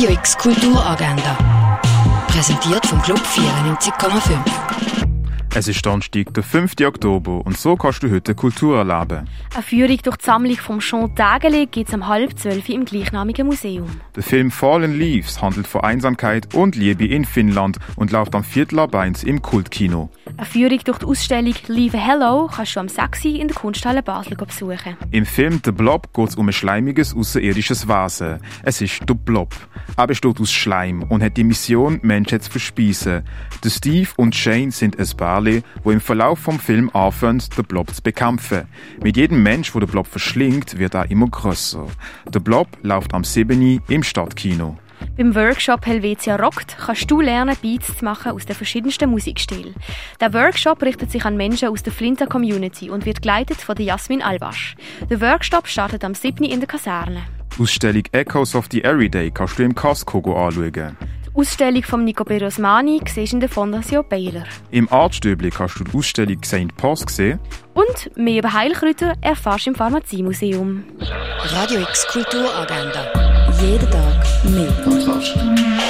Radio X Kulturagenda. Präsentiert vom Club 94,5. Es ist Donnerstag, der 5. Oktober und so kannst du heute Kultur erleben. Eine Führung durch die Sammlung vom Jean Dageli gibt es um halb zwölf im gleichnamigen Museum. Der Film Fallen Leaves handelt von Einsamkeit und Liebe in Finnland und läuft am Viertel ab eins im Kultkino. Eine Führung durch die Ausstellung Leave a Hello kannst du am 6. in der Kunsthalle Basel besuchen. Im Film The Blob geht es um ein schleimiges, außerirdisches Wesen. Es ist der Blob. Er besteht aus Schleim und hat die Mission, Menschen zu verspeisen. Der Steve und Shane sind ein Bärli, wo im Verlauf vom Film anfangen, den Blob zu bekämpfen. Mit jedem Mensch, der den Blob verschlingt, wird er immer grösser. Der Blob läuft am 7. im Stadtkino. Beim Workshop Helvetia Rockt kannst du lernen, Beats zu machen aus den verschiedensten Musikstilen. Der Workshop richtet sich an Menschen aus der Flinter Community und wird geleitet von der Jasmin Albasch. Der Workshop startet am 7. in der Kaserne. Die Ausstellung Echoes of the Everyday kannst du im Casco anschauen. Die Ausstellung von Nico Berosmani siehst du in der Fondation Baylor. Im Artstübli kannst du die Ausstellung St. Pass sehen. Und mehr über Heilkräuter erfährst du im Pharmaziemuseum. Radio X Kulturagenda. Jeden Tag mehr.